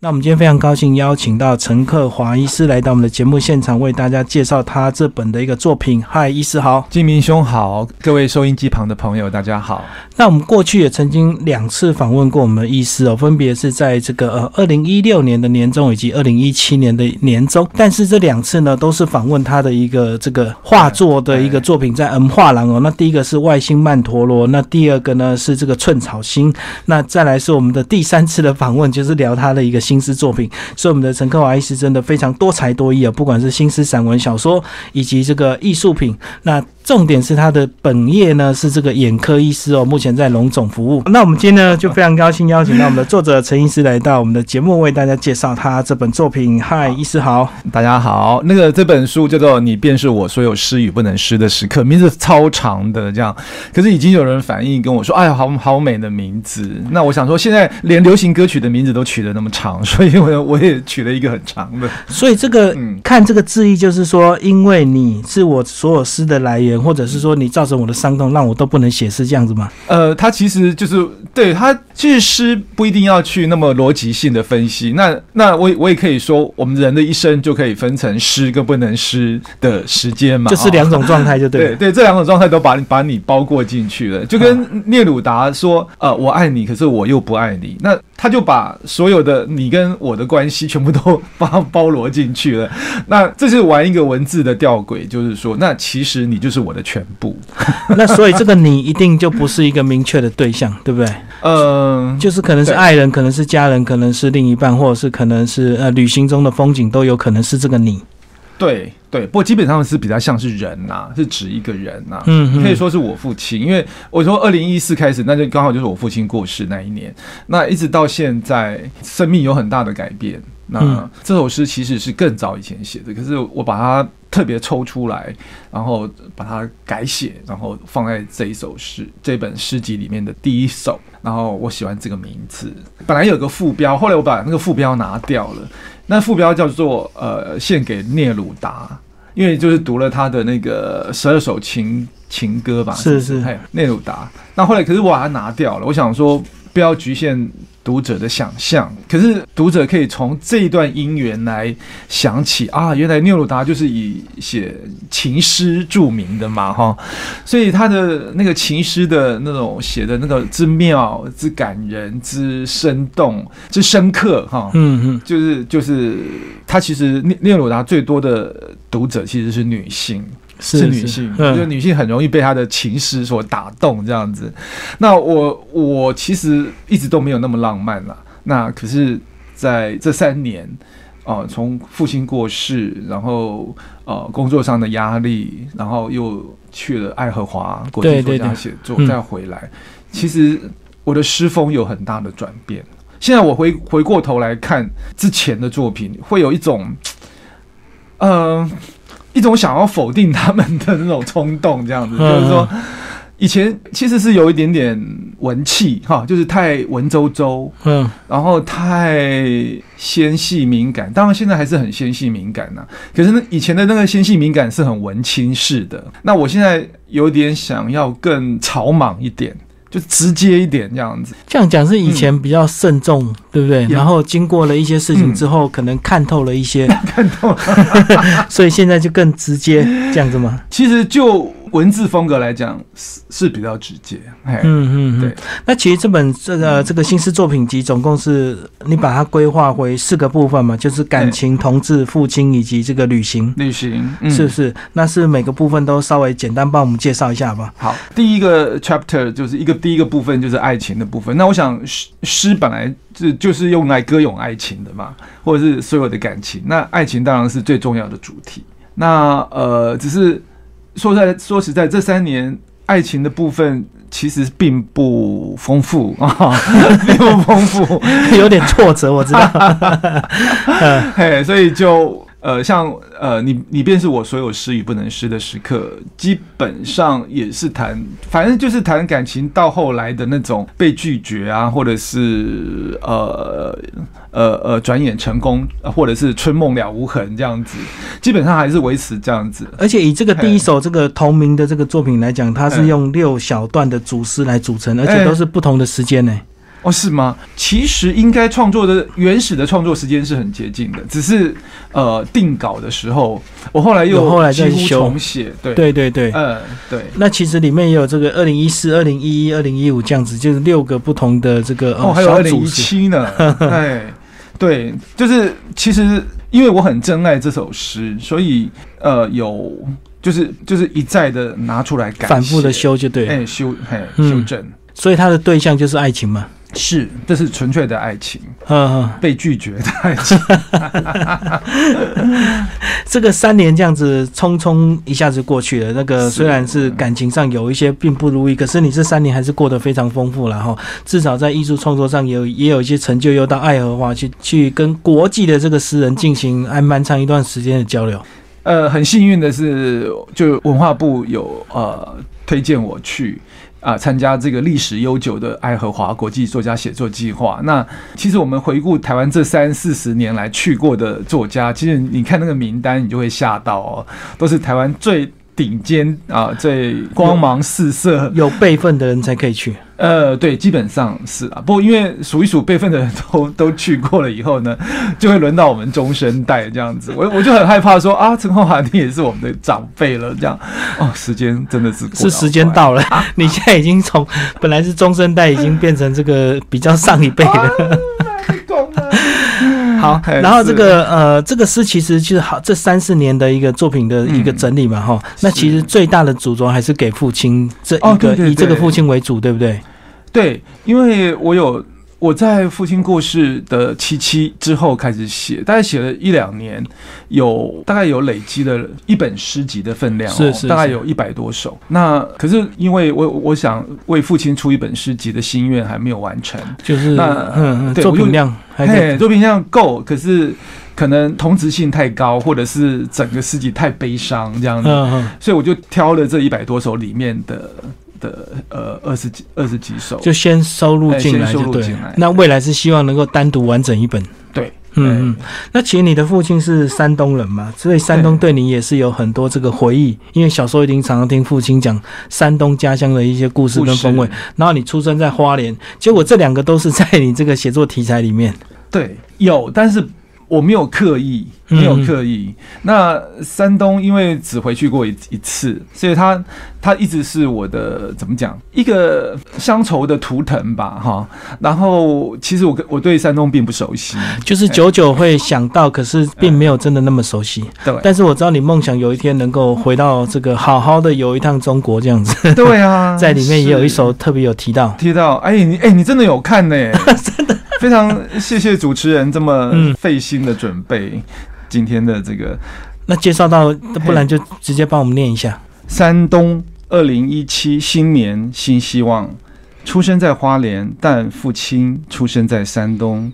那我们今天非常高兴邀请到陈克华医师来到我们的节目现场，为大家介绍他这本的一个作品。嗨，医师好，金明兄好，各位收音机旁的朋友大家好。那我们过去也曾经两次访问过我们的医师哦，分别是在这个呃二零一六年的年终以及二零一七年的年终，但是这两次呢都是访问他的一个这个画作的一个作品，在 M 画廊哦。那第一个是外星曼陀罗，那第二个呢是这个寸草心，那再来是我们的第三次的访问，就是聊他的一个。新诗作品，所以我们的陈克华医师真的非常多才多艺啊！不管是新诗、散文、小说，以及这个艺术品，那。重点是他的本业呢是这个眼科医师哦，目前在龙总服务。那我们今天呢就非常高兴邀请到我们的作者陈医师来到我们的节目，为大家介绍他这本作品。嗨，医师好，大家好。那个这本书叫做《你便是我所有失与不能失的时刻》，名字超长的这样，可是已经有人反映跟我说：“哎呀，好好美的名字。”那我想说，现在连流行歌曲的名字都取得那么长，所以我我也取了一个很长的。所以这个嗯看这个字义，就是说，因为你是我所有诗的来源。或者是说你造成我的伤痛，让我都不能写诗这样子吗？呃，他其实就是对他其实诗不一定要去那么逻辑性的分析。那那我我也可以说，我们人的一生就可以分成诗跟不能诗的时间嘛，就是两种状态，就对。对对，这两种状态都把你把你包过进去了，就跟聂鲁达说：“呃，我爱你，可是我又不爱你。”那他就把所有的你跟我的关系全部都 包包罗进去了。那这是玩一个文字的吊诡，就是说，那其实你就是。我的全部，那所以这个你一定就不是一个明确的对象，对不对？嗯，就是可能是爱人，可能是家人，可能是另一半，或者是可能是呃旅行中的风景，都有可能是这个你。对对，不过基本上是比较像是人呐，是指一个人呐。嗯，可以说是我父亲，因为我说二零一四开始，那就刚好就是我父亲过世那一年，那一直到现在，生命有很大的改变。那这首诗其实是更早以前写的，可是我把它特别抽出来，然后把它改写，然后放在这一首诗这本诗集里面的第一首。然后我喜欢这个名字，本来有个副标，后来我把那个副标拿掉了。那副标叫做呃献给聂鲁达，因为就是读了他的那个十二首情情歌吧，是是，聂鲁达。那后来可是我把它拿掉了，我想说不要局限。读者的想象，可是读者可以从这一段姻缘来想起啊，原来聂鲁达就是以写情诗著名的嘛，哈，所以他的那个情诗的那种写的那个之妙、之感人、之生动、之深刻，哈，嗯嗯，就是就是他其实聂聂鲁达最多的读者其实是女性。是女性，就女性很容易被他的情诗所打动，这样子。那我我其实一直都没有那么浪漫了。那可是在这三年，哦，从父亲过世，然后呃工作上的压力，然后又去了爱荷华国际作家写作，再回来，其实我的诗风有很大的转变。现在我回回过头来看之前的作品，会有一种，嗯。一种想要否定他们的那种冲动，这样子，就是说，以前其实是有一点点文气哈，就是太文绉绉，嗯，然后太纤细敏感，当然现在还是很纤细敏感呐。可是那以前的那个纤细敏感是很文青式的，那我现在有点想要更草莽一点。就直接一点这样子，这样讲是以前比较慎重，对不对？然后经过了一些事情之后，可能看透了一些，看透，所以现在就更直接这样子吗？其实就。文字风格来讲是是比较直接，嗯嗯对。那其实这本这个这个新诗作品集总共是你把它规划为四个部分嘛，就是感情、同志、父亲以及这个旅行。旅行是不是？那是每个部分都稍微简单帮我们介绍一下吧。好，第一个 chapter 就是一个第一个部分就是爱情的部分。那我想诗诗本来是就是用来歌咏爱情的嘛，或者是所有的感情。那爱情当然是最重要的主题。那呃，只是。说在说实在，这三年爱情的部分其实并不丰富啊，并不丰富，有点挫折，我知道。嘿，所以就。呃，像呃，你你便是我所有失与不能失的时刻，基本上也是谈，反正就是谈感情到后来的那种被拒绝啊，或者是呃呃呃转眼成功，或者是春梦了无痕这样子，基本上还是维持这样子。而且以这个第一首这个同名的这个作品来讲，它是用六小段的组诗来组成，而且都是不同的时间呢。哦，是吗？其实应该创作的原始的创作时间是很接近的，只是呃定稿的时候，我后来又有后来再修重写，对，对对对。嗯，对。那其实里面也有这个二零一四、二零一一、二零一五这样子，就是六个不同的这个哦，呃还有二零一。七呢，哎，对，就是其实因为我很珍爱这首诗，所以呃有就是就是一再的拿出来改，反复的，修就对了，哎修，嘿嗯。修正，所以他的对象就是爱情嘛。是，这是纯粹的爱情，嗯嗯，被拒绝的爱情，这个三年这样子匆匆一下子过去了。那个虽然是感情上有一些并不如意，可是你这三年还是过得非常丰富了哈。至少在艺术创作上也有也有一些成就，又到爱荷华去去跟国际的这个诗人进行还蛮长一段时间的交流。呃，很幸运的是，就文化部有呃推荐我去。啊，参加这个历史悠久的爱荷华国际作家写作计划。那其实我们回顾台湾这三四十年来去过的作家，其实你看那个名单，你就会吓到哦，都是台湾最顶尖啊、最光芒四射。有辈分的人才可以去。呃，对，基本上是啊。不过因为数一数辈分的人都 都去过了以后呢，就会轮到我们中生代这样子。我我就很害怕说啊，陈浩华你也是我们的长辈了，这样哦，时间真的是过是时间到了，你现在已经从本来是中生代，已经变成这个比较上一辈了。懂了。好，哎然后这个呃，这个诗其实就是好这三四年的一个作品的一个整理嘛，哈、那其实最大的主轴还是给父亲这一个、以这个父亲为主，对不对？对，因为我有我在父亲过世的七七之后开始写，大概写了一两年，有大概有累积了一本诗集的分量、哦，是是大概有一百多首。那可是因为我我想为父亲出一本诗集的心愿还没有完成，就是那嗯作品量还可嘿，以。作品量够，可是可能同质性太高，或者是整个诗集太悲伤这样子，嗯嗯，所以我就挑了这一百多首里面的的呃二十几二十几首，就先收录进来就对进来。那未来是希望能够单独完整一本。对，嗯嗯，那其实你的父亲是山东人嘛，所以山东对你也是有很多这个回忆，因为小时候一定常常听父亲讲山东家乡的一些故事跟风味然后你出生在花莲，结果这两个都是在你这个写作题材里面。对，有，但是我没有刻意，嗯没有刻意。那山东因为只回去过一一次，所以他他一直是我的怎么讲一个乡愁的图腾吧，哈。然后其实我跟我对山东并不熟悉，就是久久会想到，可是并没有真的那么熟悉。对。但是我知道你梦想有一天能够回到这个好好的游一趟中国这样子，对啊，在里面也有一首特别有提到。提到，哎，你哎，你真的有看呢，真的，非常谢谢主持人这么嗯。费心的准备今天的这个那介绍到，不然就直接帮我们念一下。山东二零一七新年新希望，出生在花莲，但父亲出生在山东，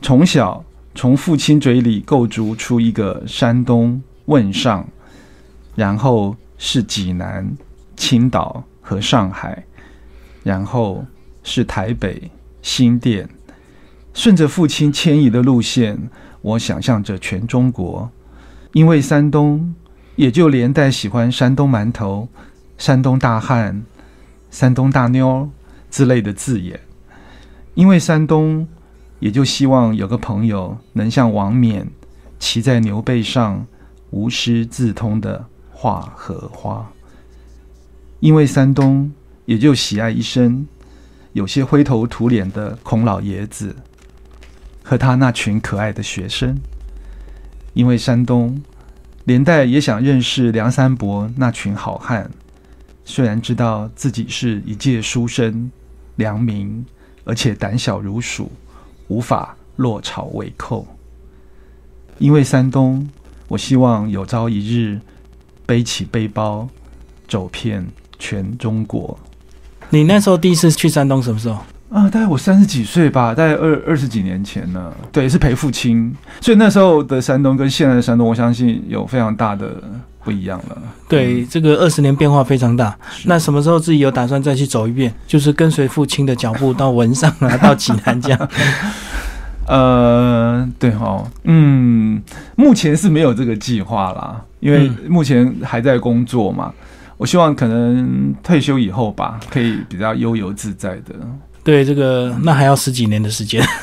从小从父亲嘴里构筑出一个山东汶上，然后是济南、青岛和上海，然后是台北、新店，顺着父亲迁移的路线，我想象着全中国，因为山东。也就连带喜欢山东馒头、山东大汉、山东大妞之类的字眼，因为山东，也就希望有个朋友能像王冕骑在牛背上，无师自通的画荷花。因为山东，也就喜爱一生有些灰头土脸的孔老爷子和他那群可爱的学生。因为山东。连带也想认识梁山伯那群好汉，虽然知道自己是一介书生，良民，而且胆小如鼠，无法落草为寇。因为山东，我希望有朝一日背起背包，走遍全中国。你那时候第一次去山东什么时候？啊，大概我三十几岁吧，大概二二十几年前呢。对，是陪父亲，所以那时候的山东跟现在的山东，我相信有非常大的不一样了。对，这个二十年变化非常大。那什么时候自己有打算再去走一遍？就是跟随父亲的脚步到文上啊，到济南这样。呃，对哦，嗯，目前是没有这个计划啦，因为嗯目前还在工作嘛。我希望可能退休以后吧，可以比较悠游自在的。对，这个那还要十几年的时间。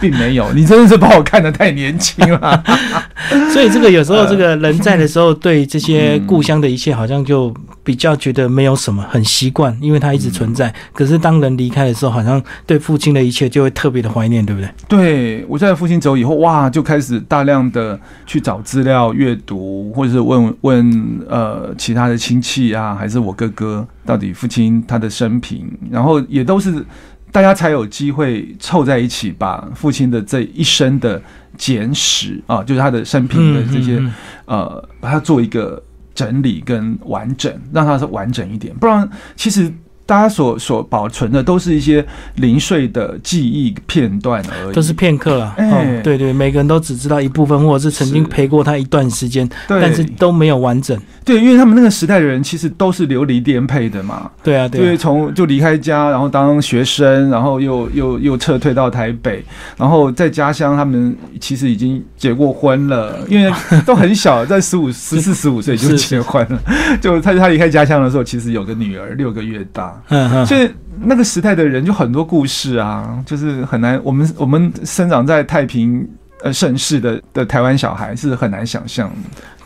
并没有，你真的是把我看得太年轻了。所以这个有时候这个人在的时候，对这些故乡的一切好像就比较觉得没有什么，很习惯，因为它一直存在。可是当人离开的时候，好像对父亲的一切就会特别的怀念，对不对？对我在父亲走以后，哇，就开始大量的去找资料、阅读，或者是问问呃其他的亲戚啊，还是我哥哥，到底父亲他的生平，然后也都是。大家才有机会凑在一起，把父亲的这一生的简史啊，就是他的生平的这些呃，把它做一个整理跟完整，让它是完整一点。不然，其实。大家所所保存的都是一些零碎的记忆片段而已，都是片刻啊。哎，对对，每个人都只知道一部分，或者是曾经陪过他一段时间，但是都没有完整。对，因为他们那个时代的人其实都是流离颠沛的嘛。对啊，对，从就离开家，然后当学生，然后又又又撤退到台北，然后在家乡他们其实已经结过婚了，因为都很小，在十五、十四、十五岁就结婚了。就他他离开家乡的时候，其实有个女儿，六个月大。嗯，所以那个时代的人就很多故事啊，就是很难。我们我们生长在太平呃盛世的的台湾小孩是很难想象。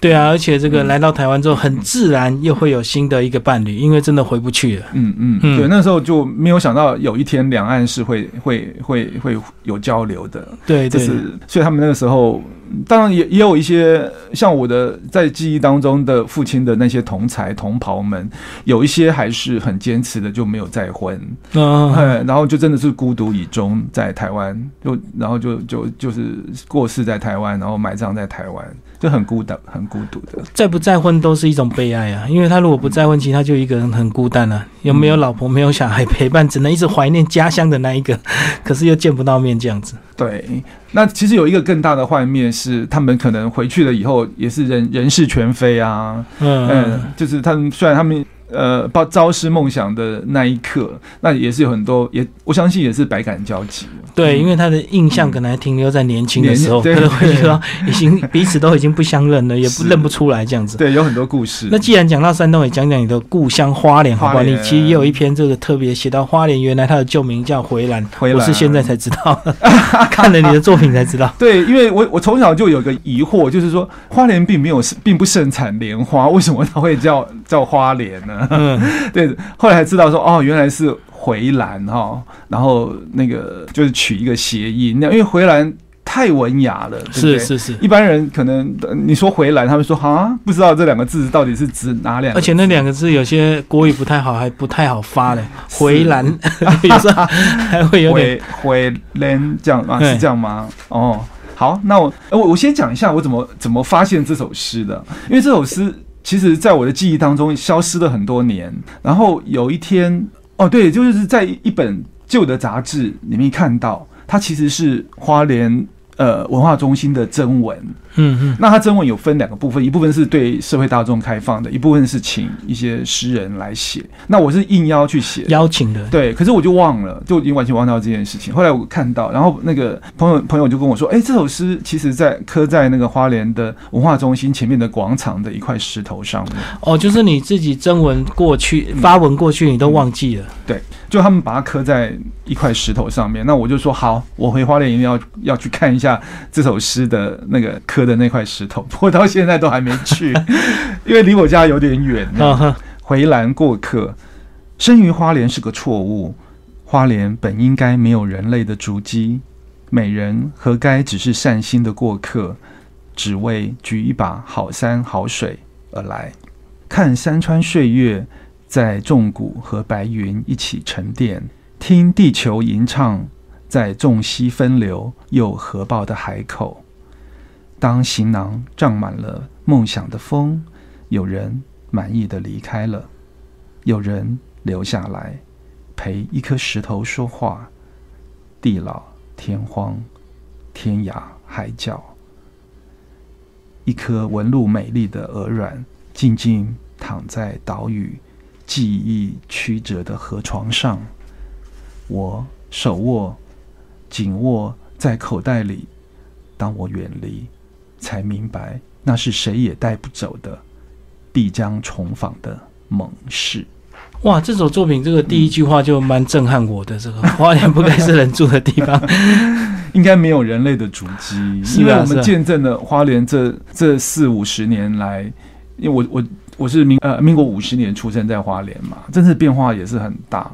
对啊，而且这个来到台湾之后，很自然又会有新的一个伴侣，因为真的回不去了。嗯嗯，对，那时候就没有想到有一天两岸是会会会会有交流的。对，就是所以他们那个时候。当然也也有一些像我的在记忆当中的父亲的那些同才同袍们，有一些还是很坚持的就没有再婚，嗯，然后就真的是孤独以终在台湾，就然后就就就是过世在台湾，然后埋葬在台湾，就很孤单很孤独的。再不再婚都是一种悲哀啊，因为他如果不再婚，其实他就一个人很孤单了，有没有老婆没有小孩陪伴，只能一直怀念家乡的那一个，可是又见不到面这样子。对。那其实有一个更大的幻灭是，他们可能回去了以后也是人人事全非啊，嗯，就是他们虽然他们。呃，抱朝思梦想的那一刻，那也是有很多，也我相信也是百感交集。对，因为他的印象可能还停留在年轻的时候，可能会觉得已经彼此都已经不相认了，也不认不出来这样子。对，有很多故事。那既然讲到山东，也讲讲你的故乡花莲好吧？你其实也有一篇这个特别写到花莲，原来它的旧名叫回兰，我是现在才知道，看了你的作品才知道。对，因为我我从小就有个疑惑，就是说花莲并没有并不盛产莲花，为什么它会叫叫花莲呢？嗯，对，后来才知道说哦，原来是回蓝哈，然后那个就是取一个谐音，那因为回蓝太文雅了，是是是，一般人可能你说回蓝，他们说啊，不知道这两个字到底是指哪两个，而且那两个字有些国语不太好，还不太好发嘞，回蓝 有时候 还会有点回蓝这样啊，是这样吗？哦，好，那我我我先讲一下我怎么怎么发现这首诗的，因为这首诗。其实，在我的记忆当中，消失了很多年。然后有一天，哦，对，就是在一本旧的杂志里面看到，它其实是花莲。呃，文化中心的征文，嗯嗯，那它征文有分两个部分，一部分是对社会大众开放的，一部分是请一些诗人来写。那我是应邀去写，邀请的，对。可是我就忘了，就已经完全忘掉这件事情。后来我看到，然后那个朋友朋友就跟我说，哎，这首诗其实在刻在那个花莲的文化中心前面的广场的一块石头上面。哦，就是你自己征文过去发文过去，你都忘记了？对。就他们把它刻在一块石头上面，那我就说好，我回花莲一定要要去看一下这首诗的那个刻的那块石头。我到现在都还没去，因为离我家有点远。回蓝过客，生于花莲是个错误。花莲本应该没有人类的足迹，美人何该只是善心的过客，只为举一把好山好水而来，看山川岁月。在重谷和白云一起沉淀，听地球吟唱，在众溪分流又合抱的海口。当行囊胀满了梦想的风，有人满意的离开了，有人留下来陪一颗石头说话。地老天荒，天涯海角。一颗纹路美丽的鹅卵，静静躺在岛屿。记忆曲折的河床上，我手握紧握在口袋里。当我远离，才明白那是谁也带不走的，必将重访的盟誓。哇，这首作品这个第一句话就蛮震撼我的，这个花莲不该是人住的地方。应该没有人类的足迹，因为我们见证了花莲这这四五十年来，因为我我我是民呃民国五十年出生在花莲嘛，真是变化也是很大。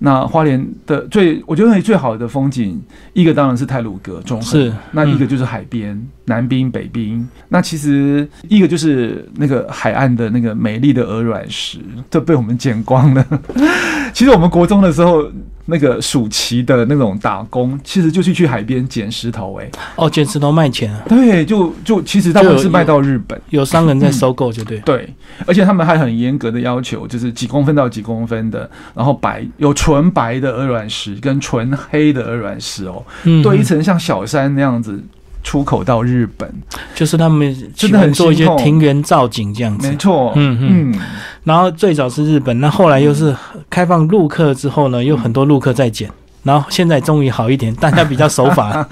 那花莲的最我觉得最好的风景，一个当然是泰鲁阁中横，是嗯那一个就是海边，南滨、北滨。那其实一个就是那个海岸的那个美丽的鹅卵石，都被我们捡光了。其实我们国中的时候，那个暑期的那种打工，其实就是去海边捡石头、欸。哦，捡石头卖钱啊，对，就就其实他们是卖到日本。有商人在收购，就对。对，而且他们还很严格的要求，就是几公分到几公分的，然后白有纯白的鹅卵石跟纯黑的鹅卵石哦，嗯堆一层像小山那样子出口到日本。就是他们真的很做一些庭园造景这样子没。错，嗯嗯嗯，然后最早是日本，那后来又是开放陆客之后呢，又很多陆客在捡。然后现在终于好一点，大家比较守法，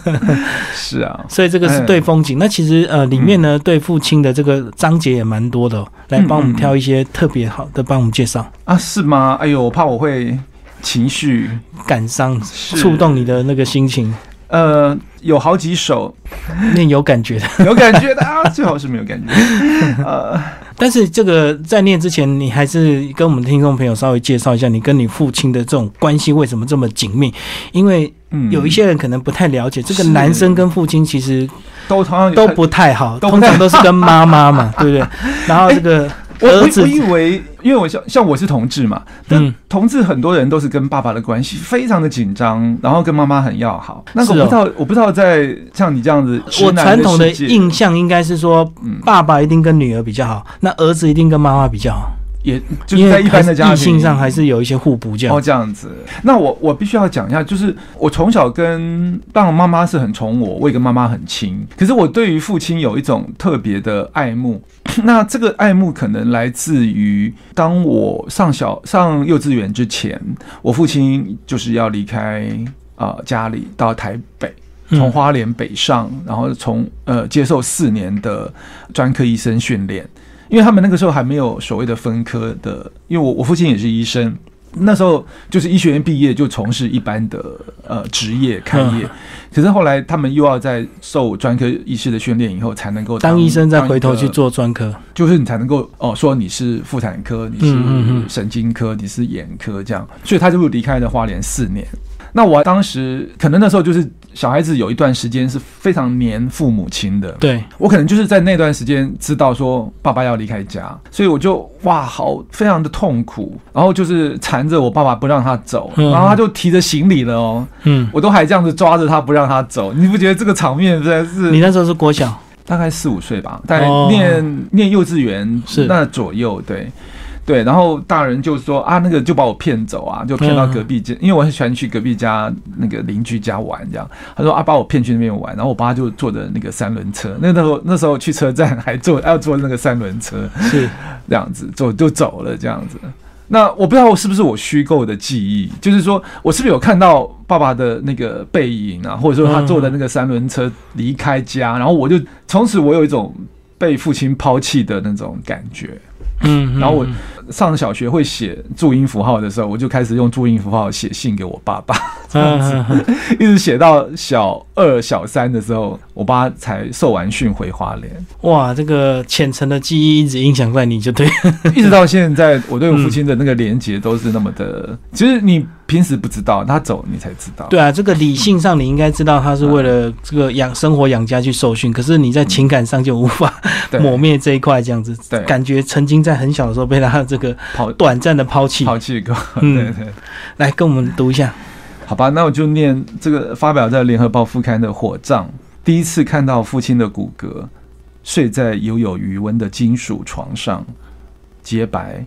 是啊，所以这个是对风景。那其实呃里面呢对父亲的这个章节也蛮多的、哦，来帮我们挑一些特别好的，帮我们介绍。啊是吗？哎呦，我怕我会情绪感伤，触动你的那个心情，呃，有好几首念有感觉的。有感觉的啊，最好是没有感觉。呃，但是这个在念之前，你还是跟我们听众朋友稍微介绍一下你跟你父亲的这种关系为什么这么紧密？因为嗯有一些人可能不太了解，这个男生跟父亲其实都同样都不太好，通常都是跟妈妈嘛，对不对？然后这个我我儿子我以为，因为我像像我是同志嘛，但嗯。同志很多人都是跟爸爸的关系非常的紧张，然后跟妈妈很要好。那个我不知道，我不知道在像你这样子，我传统的印象应该是说，嗯。爸爸一定跟女儿比较好，那儿子一定跟妈妈比较好，也就是在一般的家庭性上还是有一些互补这样哦，。这样子。那我我必须要讲一下，就是我从小跟爸爸妈妈是很宠我，我也跟妈妈很亲。可是我对于父亲有一种特别的爱慕。那这个爱慕可能来自于当我上小上幼稚园之前，我父亲就是要离开啊、呃家里到台北。从嗯花莲北上，然后从呃接受四年的专科医生训练，因为他们那个时候还没有所谓的分科的，因为我我父亲也是医生，那时候就是医学院毕业就从事一般的呃职业开业，嗯 可是后来他们又要在受专科医师的训练以后才能够当医生再回头去做专科，就是你才能够哦说你是妇产科，你是神经科，你是眼科这样，所以他就离开了花莲四年。那我当时可能那时候就是小孩子有一段时间是非常黏父母亲的，对，我可能就是在那段时间知道说爸爸要离开家，所以我就哇好非常的痛苦，然后就是缠着我爸爸不让他走，嗯。然后他就提着行李了哦，嗯，我都还这样子抓着他不让他走，你不觉得这个场面真的是你那时候是国小，大概四五岁吧，大概哦。念、念幼稚园是。那左右，对对。然后大人就说啊，那个就把我骗走啊，就骗到隔壁家，因为我很喜欢去隔壁家那个邻居家玩，这样。他说啊，把我骗去那边玩，然后我爸就坐着那个三轮车，那时候那时候去车站还坐要坐那个三轮车，是这样子走就走了这样子。那我不知道是不是我虚构的记忆，就是说我是不是有看到爸爸的那个背影啊，或者说他坐的那个三轮车离开家，然后我就从此我有一种被父亲抛弃的那种感觉。嗯，然后我嗯上小学会写注音符号的时候，我就开始用注音符号写信给我爸爸，这样子，一直写到小二、小三的时候，我爸才受完训回花莲。哇，这个浅层的记忆一直影响在你就对，一直到现在，我对我父亲的那个连结都是那么的。其实你平时不知道，他走你才知道。对啊，这个理性上你应该知道他是为了这个养生活养家去受训，可是你在情感上就无法对抹灭这一块，这样子，对感觉曾经在很小的时候被他这个抛短暂的抛弃。抛弃过，嗯 对对。来跟我们读一下，好吧，那我就念这个发表在联合报副刊的《火葬》。第一次看到父亲的骨骼，睡在犹有余温的金属床上，洁白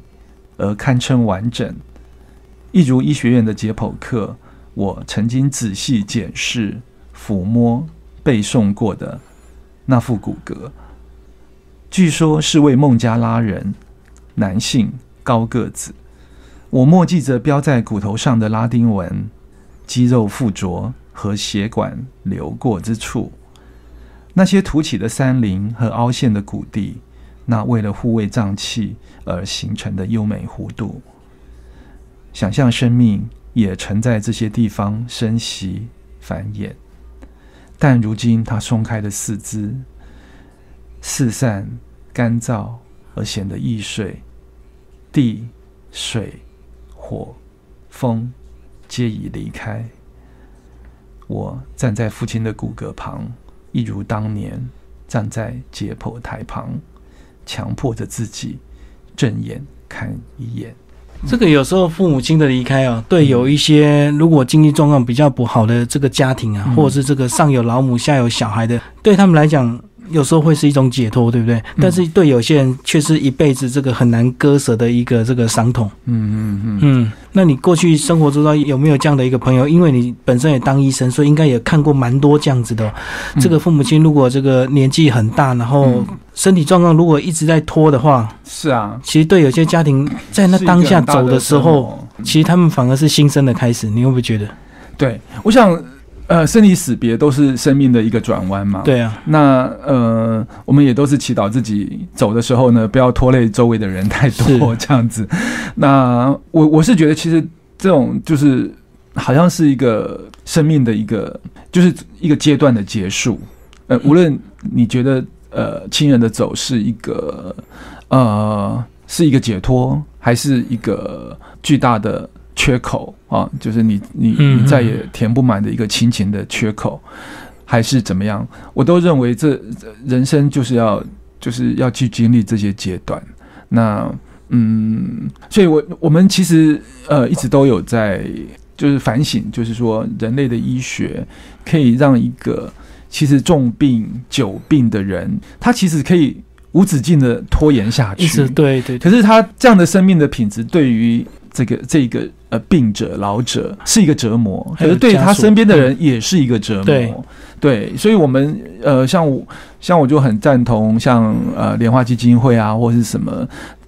而堪称完整，一如医学院的解剖课，我曾经仔细检视、抚摸、背诵过的那副骨骼。据说是位孟加拉人，男性，高个子。我默记着标在骨头上的拉丁文，肌肉附着和血管流过之处，那些凸起的山林和凹陷的谷地，那为了护卫脏器而形成的优美弧度。想象生命也曾在这些地方生息繁衍，但如今它松开的四肢，四散、干燥而显得易碎，地、水、火、风皆已离开。我站在父亲的骨骼旁，一如当年站在解剖台旁，强迫着自己正眼看一眼。这个有时候父母亲的离开啊，对有一些如果经济状况比较不好的这个家庭啊，嗯或者是这个上有老母下有小孩的，对他们来讲。有时候会是一种解脱，对不对？但是对有些人却是一辈子这个很难割舍的一个这个伤痛。嗯嗯嗯，嗯，那你过去生活中到有没有这样的一个朋友？因为你本身也当医生，所以应该也看过蛮多这样子的这个父母亲如果这个年纪很大，然后嗯身体状况如果一直在拖的话，是啊，其实对有些家庭在那当下走的时候，其实他们反而是新生的开始。你会不会觉得？对，我想，呃，生离死别都是生命的一个转弯嘛。。对啊，那呃，我们也都是祈祷自己走的时候呢，不要拖累周围的人太多，这样子。那我我是觉得，其实这种就是好像是一个生命的一个，就是一个阶段的结束。呃，无论你觉得呃亲人的走是一个呃是一个解脱，还是一个巨大的缺口啊，就是你你嗯你再也填不满的一个亲情的缺口，还是怎么样？我都认为这这人生就是要就是要去经历这些阶段。那嗯，所以我我们其实呃一直都有在就是反省，就是说人类的医学可以让一个其实重病久病的人，他其实可以无止境的拖延下去。对对对，可是他这样的生命的品质，对于这个这个呃病者老者是一个折磨，可是对他身边的人也是一个折磨。对。对，所以我们呃，像我像我就很赞同像呃莲花基金会啊，或是什么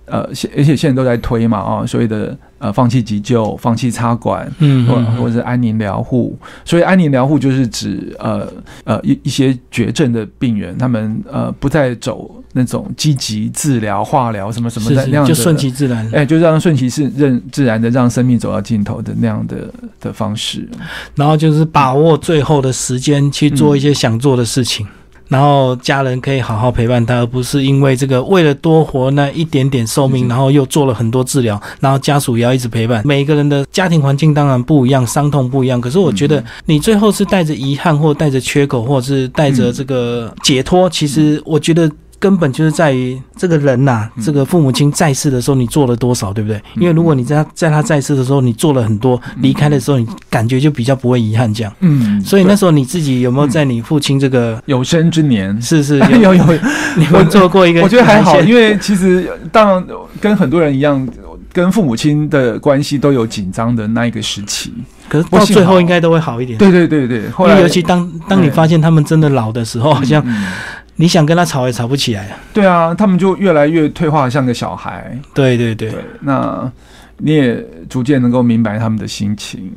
呃，现而且现在都在推嘛啊，所谓的呃放弃急救、放弃插管，嗯，或嗯或者是安宁疗护，所以安宁疗护就是指呃呃一一些绝症的病人，他们呃不再走那种积极治疗、化疗什么什么的那样的，就顺其自然。哎，就让顺其自任自然的让生命走到尽头的那样的的方式。然后就是把握最后的时间去做一些想做的事情，然后家人可以好好陪伴他，而不是因为这个为了多活那一点点寿命，然后又做了很多治疗，然后家属也要一直陪伴。每一个人的家庭环境当然不一样，伤痛不一样，可是我觉得你最后是带着遗憾，或带着缺口，或者是带着这个解脱，其实我觉得。根本就是在于这个人呐、嗯这个父母亲在世的时候你做了多少，对不对？因为如果你在他在他在世的时候你做了很多，离开的时候你感觉就比较不会遗憾这样。嗯，所以那时候你自己有没有在你父亲这个有生之年。是是有 有有，你们做过一个？我觉得还好，因为为其实当然跟很多人一样，跟父母亲的关系都有紧张的那一个时期。可是到最后应该都会好一点。对对对对，后因来为尤其当当你发现他们真的老的时候，好像你想跟他吵也吵不起来了。对啊，他们就越来越退化，像个小孩。对对对对，那你也逐渐能够明白他们的心情，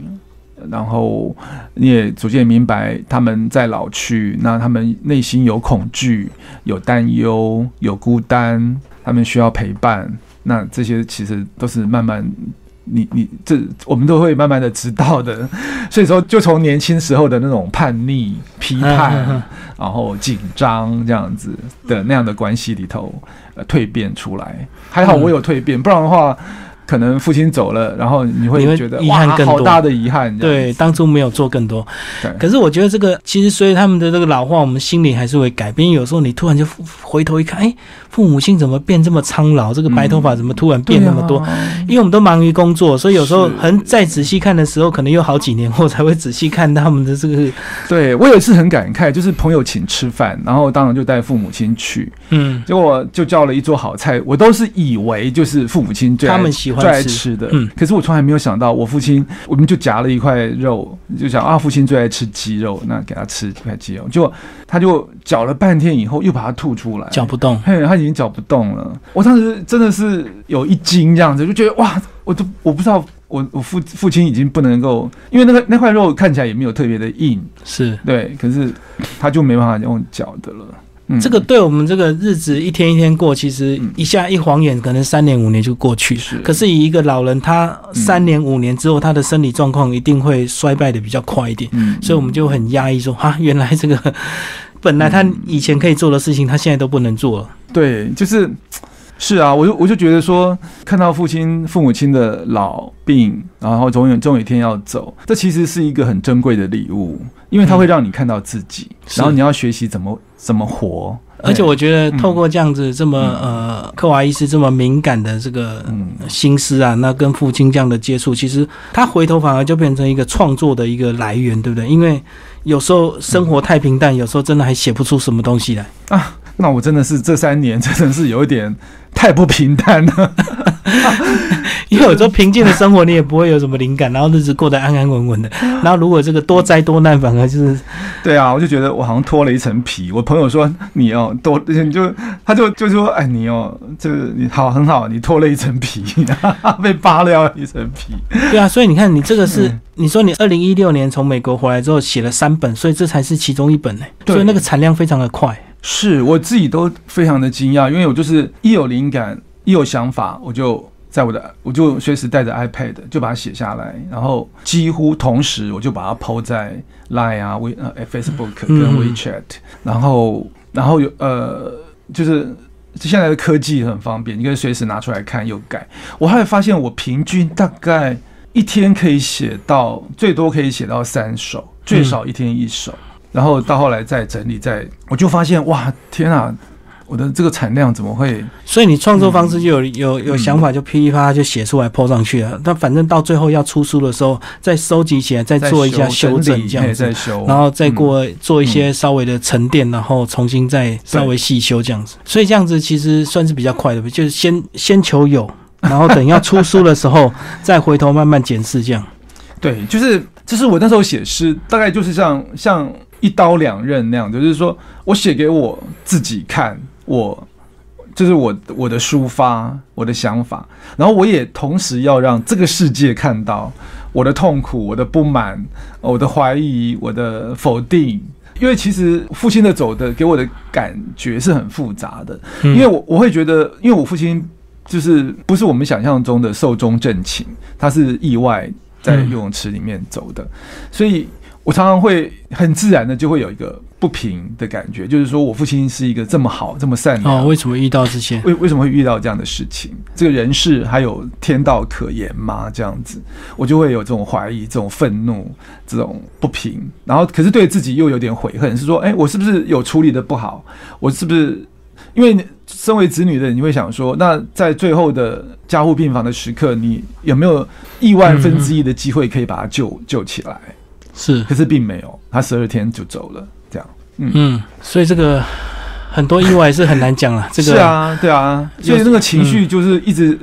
然后你也逐渐明白他们在老去，那他们内心有恐惧、有担忧、有孤单，他们需要陪伴。那这些其实都是慢慢。你你这我们都会慢慢的知道的，所以说就从年轻时候的那种叛逆、批判，然后紧张这样子的那样的关系里头，呃，蜕变出来。还好我有蜕变，不然的话，可能父亲走了，然后你你会会觉得遗憾，更多好大的遗憾。对，当初没有做更多。对可是我觉得这个其实所以他们的这个老化，我们心里还是会改变。有时候你突然就回头一看，哎，父母亲怎么变这么苍老？这个白头发怎么突然变那么多？因为我们都忙于工作，所以有时候很再仔细看的时候，可能又好几年后才会仔细看他们的这个，对我有一次很感慨，就是朋友请吃饭，然后当然就带父母亲去，嗯，结果就叫了一桌好菜，我都是以为就是父母亲他们喜欢最爱吃吃的，嗯。可是我从来没有想到，我父亲我们就夹了一块肉，就想啊，父亲最爱吃鸡肉，那给他吃一块鸡肉，结果他就嚼了半天以后又把它吐出来，嚼不动。嘿，他已经嚼不动了。我当时真的是有一惊，这样子就觉得哇，我都我不知道，我我父父亲已经不能够，因为那个那块肉看起来也没有特别的硬，是，对，可是他就没办法用嚼的了。嗯。这个对我们这个日子一天一天过，其实嗯。一下一晃眼，可能三年五年就过去。是。可是以一个老人，他三年五年之后，他的身体状况一定会衰败的比较快一点，嗯，所以我们就很压抑说，哈，原来这个 本来他以前可以做的事情，他现在都不能做了。对，就是是啊，我就我就觉得说，看到父亲父母亲的老病，然后总有总有一天要走，这其实是一个很珍贵的礼物，因为它会让你看到自己，是然后你要学习怎么怎么活。而且我觉得嗯透过这样子这么、呃克华医师这么敏感的这个嗯，心思啊，那跟父亲这样的接触，其实他回头反而就变成一个创作的一个来源，对不对？因为有时候生活太平淡，有时候真的还写不出什么东西来啊。那我真的是这三年真的是有一点太不平淡了。因为有时候平静的生活你也不会有什么灵感，然后日子过得安安稳稳的。然后如果这个多灾多难，反而就是对啊，我就觉得我好像脱了一层皮。我朋友说你哦，多你就他就就说哎你哦，这个你好很好，你脱了一层皮，被扒掉了一层皮。对啊。所以你看，你这个是、嗯你说你二零一六年从美国回来之后写了三本，所以这才是其中一本呢。对所以那个产量非常的快。是我自己都非常的惊讶，因为我就是一有灵感，一有想法，我就在我的我就随时带着 iPad 就把它写下来，然后几乎同时我就把它抛在 Line 啊、微呃 Facebook 跟嗯 WeChat，、然后然后有呃就是。现在的科技很方便，你可以随时拿出来看又改。我后来发现，我平均大概一天可以写到最多可以写到三首，最少一天一首。然后到后来再整理，再我就发现哇，天啊，我的这个产量怎么会？所以你创作方式就有、有有想法，就噼里啪啦就写出来抛上去了。但反正到最后要出书的时候，再收集起来，再做一下修正，这样子再，修，然后再过嗯做一些稍微的沉淀，然后重新再稍微细修这样子。所以这样子其实算是比较快的，就是先先求有，然后等要出书的时候再回头慢慢检视这样。对，就是就是我那时候写诗，大概就是像像一刀两刃那样，就是说我写给我自己看，我就是我我的抒发，我的想法，然后我也同时要让这个世界看到我的痛苦、我的不满、我的怀疑、我的否定。因为其实父亲的走的给我的感觉是很复杂的，嗯。因为我我会觉得，因为我父亲就是不是我们想象中的寿终正寝，他是意外在游泳池里面走的，所以我常常会很自然的就会有一个不平的感觉，就是说我父亲是一个这么好、这么善良，哦，为什么遇到这些？为为什么会遇到这样的事情？这个人世还有天道可言吗？这样子，我就会有这种怀疑、这种愤怒、这种不平，然后可是对自己又有点悔恨，是说，哎、我是不是有处理的不好？我是不是因为你身为子女的，你会想说，那在最后的加护病房的时刻，你有没有亿万分之一的机会可以把他救救起来？是，可是并没有，他十二天就走了，这样。嗯嗯，所以这个很多意外是很难讲了。这个是啊，对啊，所以那个情绪就是一直、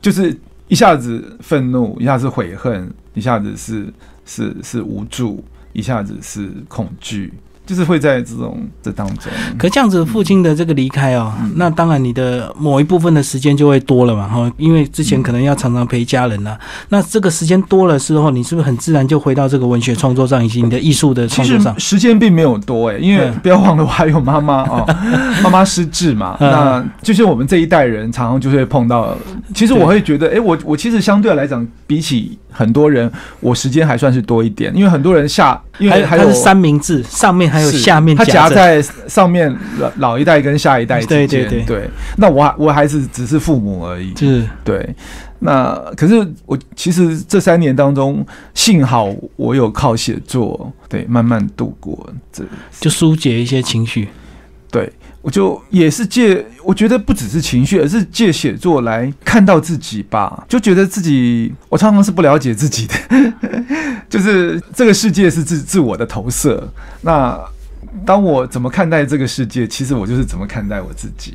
就是一下子愤怒，一下子悔恨，一下子是是是无助，一下子是恐惧，就是会在这种这当中。可这样子，父亲的这个离开哦，嗯那当然你的某一部分的时间就会多了嘛，哈，因为之前可能要常常陪家人呐、那这个时间多了之后，你是不是很自然就回到这个文学创作上，以及你的艺术的创作上？时间并没有多哎、因为嗯 不要忘了我还有妈妈哦，妈妈失智嘛，嗯那就是我们这一代人常常就会碰到。其实我会觉得，哎、我我其实相对来讲，比起很多人，我时间还算是多一点，因为很多人下，因为还有它是三明治，上面还有下面它夹在上面老老一代跟下一代之间，对对对那我还我还是只是父母而已，就是对。那可是我其实这三年当中，幸好我有靠写作，对，慢慢度过这。就疏解一些情绪。对，我就也是借，我觉得不只是情绪，而是借写作来看到自己吧。就觉得自己，我常常是不了解自己的，就是这个世界是自自我的投射。那当我怎么看待这个世界，其实我就是怎么看待我自己。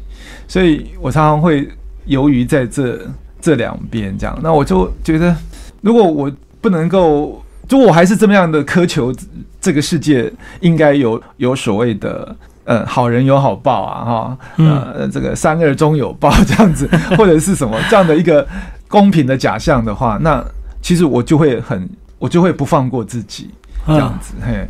所以我常常会游于在这这两边这样。那我就觉得，如果我不能够，就我还是这么样的苛求这个世界应该有有所谓的。呃，好人有好报啊，哈，呃，这个三恶终有报这样子，或者是什么这样的一个公平的假象的话，那其实我就会很，我就会不放过自己这样嗯，子，嘿，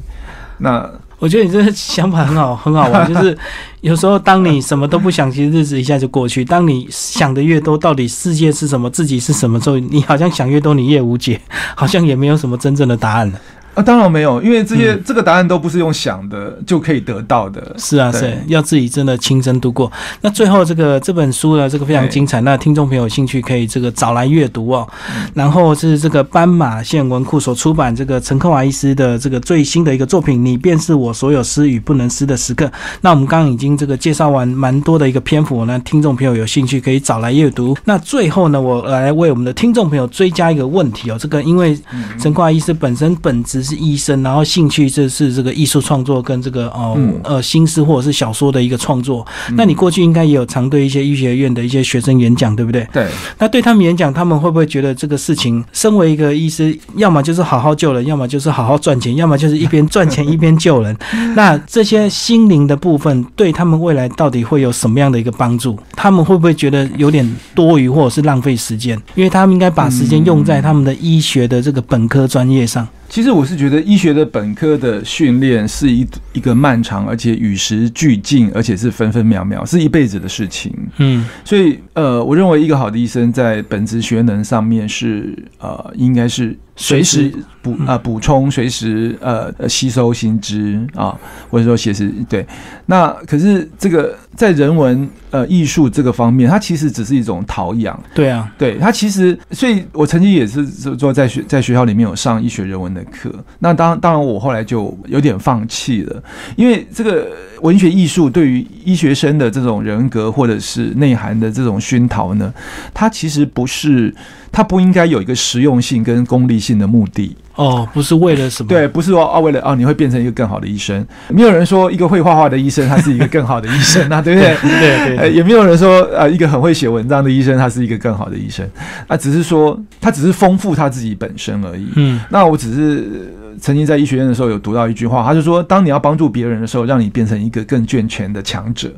那我觉得你这个想法很好，很好玩。就是有时候当你什么都不想，其实日子一下就过去；当你想的越多，到底世界是什么，自己是什么时候，你好像想越多，你越无解，好像也没有什么真正的答案了。啊，当然没有，因为这些、这个答案都不是用想的就可以得到的。是啊，是要自己真的亲身度过。那最后这个这本书呢，这个非常精彩，那听众朋友有兴趣可以这个找来阅读哦。然后是这个斑马线文库所出版这个陈克华医师的这个最新的一个作品《你便是我所有失与不能失的时刻》。那我们刚刚已经这个介绍完蛮多的一个篇幅，那听众朋友有兴趣可以找来阅读。那最后呢，我来为我们的听众朋友追加一个问题哦，这个因为陈克华医师本身本职是医生，然后兴趣这是这个艺术创作跟这个哦、嗯呃新诗或者是小说的一个创作。那你过去应该也有常对一些医学院的一些学生演讲，对不对？对，那对他们演讲，他们会不会觉得这个事情，身为一个医师，要么就是好好救人，要么就是好好赚钱，要么就是一边赚钱一边救人？那这些心灵的部分，对他们未来到底会有什么样的一个帮助？他们会不会觉得有点多余，或者是浪费时间？因为他们应该把时间用在他们的医学的这个本科专业上。其实我是觉得医学的本科的训练是一一个漫长而且与时俱进，而且是分分秒秒，是一辈子的事情。嗯所以，呃，我认为一个好的医生在本职学能上面是呃，应该是随时补啊补充，随时呃呃吸收新知啊，或者说写实对。那可是这个在人文呃艺术这个方面，它其实只是一种陶养。对啊，对它其实，所以我曾经也是说在学在学校里面有上医学人文的课。那当当然，我后来就有点放弃了，因为这个文学艺术对于医学生的这种人格或者是内涵的这种熏陶呢，它其实不是，它不应该有一个实用性跟功利性的目的。哦，不是为了什么？对，不是说啊，为了啊，你会变成一个更好的医生。没有人说一个会画画的医生他是一个更好的医生啊，对不对？呃，对对对，也没有人说呃，一个很会写文章的医生他是一个更好的医生，啊，只是说他只是丰富他自己本身而已。嗯那我只是呃曾经在医学院的时候有读到一句话，他就说，当你要帮助别人的时候，让你变成一个更健全的强者。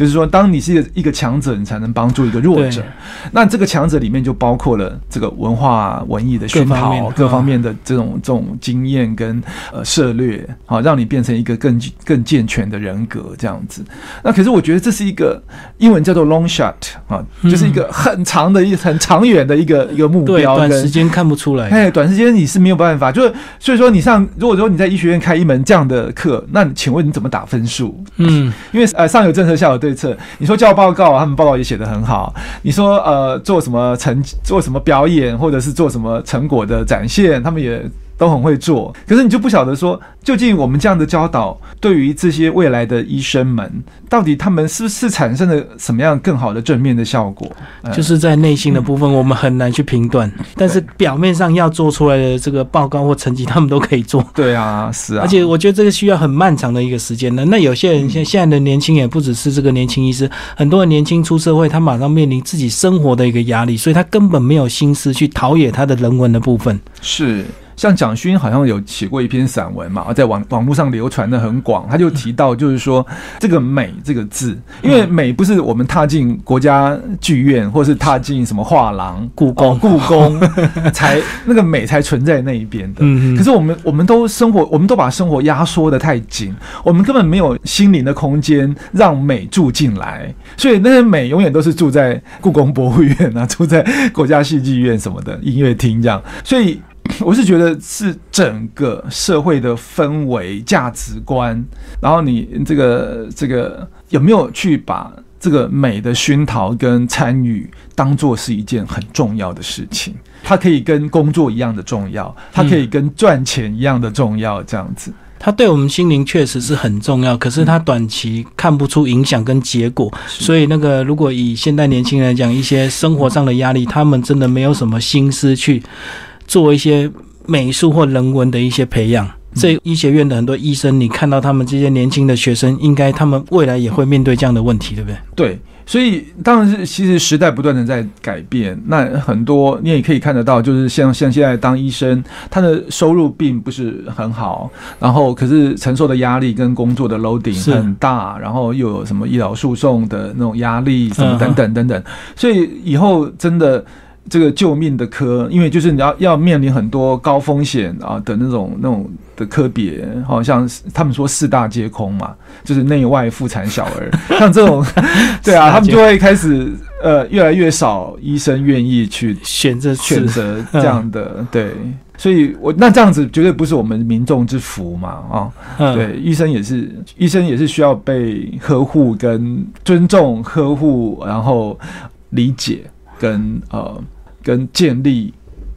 就是说，当你是一个强者，你才能帮助一个弱者。那这个强者里面就包括了这个文化文艺的熏陶，各方面的这种这种经验跟呃涉略，好，让你变成一个更更健全的人格这样子。那可是我觉得这是一个英文叫做 long shot 啊，就是一个很长的一很长远的一个一个目，标跟短时间看不出来。哎，短时间你是没有办法，就是所以说你上，如果说你在医学院开一门这样的课，那请问你怎么打分数？嗯，因为呃上有政策下有对对策，你说交报告，他们报告也写得很好，你说呃做什么成做什么表演，或者是做什么成果的展现，他们也。都很会做，可是你就不晓得说，究竟我们这样的教导对于这些未来的医生们，到底他们是不是产生了什么样更好的正面的效果？呃就是在内心的部分，我们很难去评断，但是表面上要做出来的这个报告或成绩，他们都可以做。对啊，是啊，而且我觉得这个需要很漫长的一个时间呢。那有些人现现在的年轻也，不只是这个年轻医师，很多人年轻出社会，他马上面临自己生活的一个压力，所以他根本没有心思去陶冶他的人文的部分。是。像蒋勋好像有写过一篇散文嘛，在网网络上流传的很广，他就提到就是说这个“美”这个字，因为美不是我们踏进国家剧院或是踏进什么画廊、故宫哦故宫 才那个美才存在那一边的。嗯可是我们我们都生活，我们都把生活压缩的太紧，我们根本没有心灵的空间让美住进来，所以那些美永远都是住在故宫博物院啊，住在国家戏剧院什么的音乐厅这样，所以。我是觉得是整个社会的氛围、价值观，然后你这个这个有没有去把这个美的熏陶跟参与当做是一件很重要的事情？它可以跟工作一样的重要，它可以跟赚钱一样的重要，这样子。它对我们心灵确实是很重要，可是它短期看不出影响跟结果，所以那个如果以现代年轻人来讲，一些生活上的压力，他们真的没有什么心思去做一些美术或人文的一些培养。这医学院的很多医生，你看到他们这些年轻的学生，应该他们未来也会面对这样的问题，对不对？对，所以当然是其实时代不断的在改变，那很多你也可以看得到，就是像像现在当医生，他的收入并不是很好，然后可是承受的压力跟工作的 loading 是很大，然后又有什么医疗诉讼的那种压力，什么嗯等等等等，所以以后真的。这个救命的科，因为就是你要要面临很多高风险啊的那种那种的科别，好像他们说四大皆空嘛，就是内外妇产小儿，像这种，对啊，他们就会开始呃越来越少医生愿意去选择选择 这样的，对，所以我那这样子绝对不是我们民众之福嘛啊，嗯。对，医生也是医生也是需要被呵护跟尊重呵护，然后理解跟呃跟建立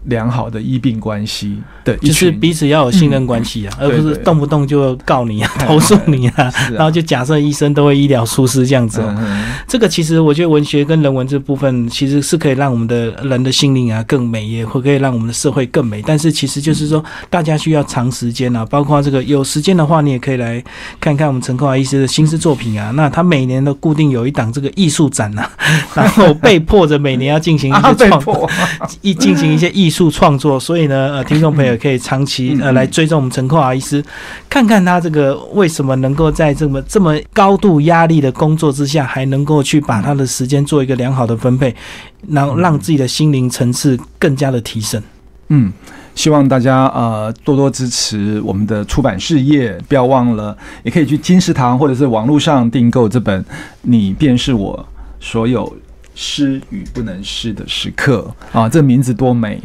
良好的医病关系的就是彼此要有信任关系啊，而不是对对。动不动就告你啊、投诉你啊，然后就假设医生都会医疗疏失这样子这个其实我觉得文学跟人文这部分其实是可以让我们的人的心灵啊更美，也会可以让我们的社会更美。但是其实就是说，大家需要长时间啊，包括这个有时间的话，你也可以来看看我们陈克华医师的新诗作品啊。那他每年都固定有一档这个艺术展啊，然后被迫着每年要进行一啊些创 被迫。一进行一些艺术创作，所以呢，呃，听众朋友可以长期呃嗯来追踪我们陈克华医师，看看他这个为什么能够在这么这么高度压力的工作之下，还能够去把他的时间做一个良好的分配，然后让自己的心灵层次更加的提升。嗯，希望大家呃多多支持我们的出版事业，不要忘了，也可以去金石堂或者是网络上订购这本《你便是我所有失与不能失的时刻》啊，这名字多美！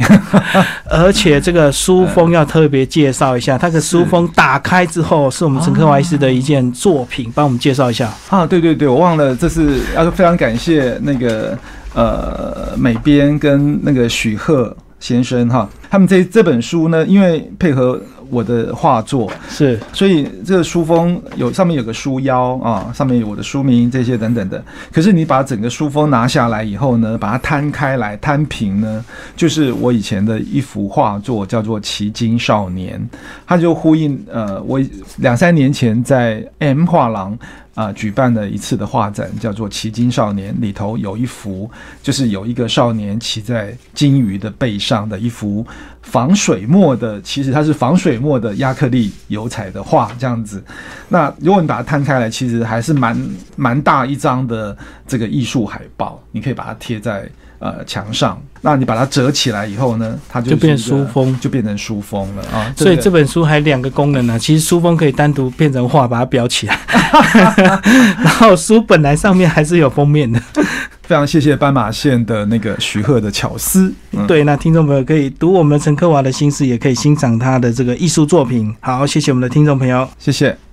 而且这个书封要特别介绍一下，它的书封打开之后是我们陈克华医师的一件作品，帮我们介绍一下。啊，对对对，我忘了，这是要非常感谢那个呃美编跟那个许鹤先生哈，他们这这本书呢，因为配合我的画作，是所以这个书封有上面有个书腰啊，上面有我的书名这些等等的。可是你把整个书封拿下来以后呢，把它摊开来摊平呢，就是我以前的一幅画作，叫做《奇经少年》，它就呼应呃我两三年前在 M 画廊。啊、举办了一次的画展，叫做《奇经少年》，里头有一幅，就是有一个少年骑在金鱼的背上的一幅防水墨的，其实它是防水墨的亚克力油彩的画，这样子。那如果你把它摊开来，其实还是蛮蛮大一张的这个艺术海报，你可以把它贴在呃墙上。那你把它折起来以后呢，它就就变书封就变成书封了啊。所以这本书还两个功能呢、其实书封可以单独变成画，把它裱起来，然后书本来上面还是有封面的。非常谢谢斑马线的那个徐鹤的巧思。嗯，对，那听众朋友可以读我们陈克华的心思，也可以欣赏他的这个艺术作品。好，谢谢我们的听众朋友。谢谢。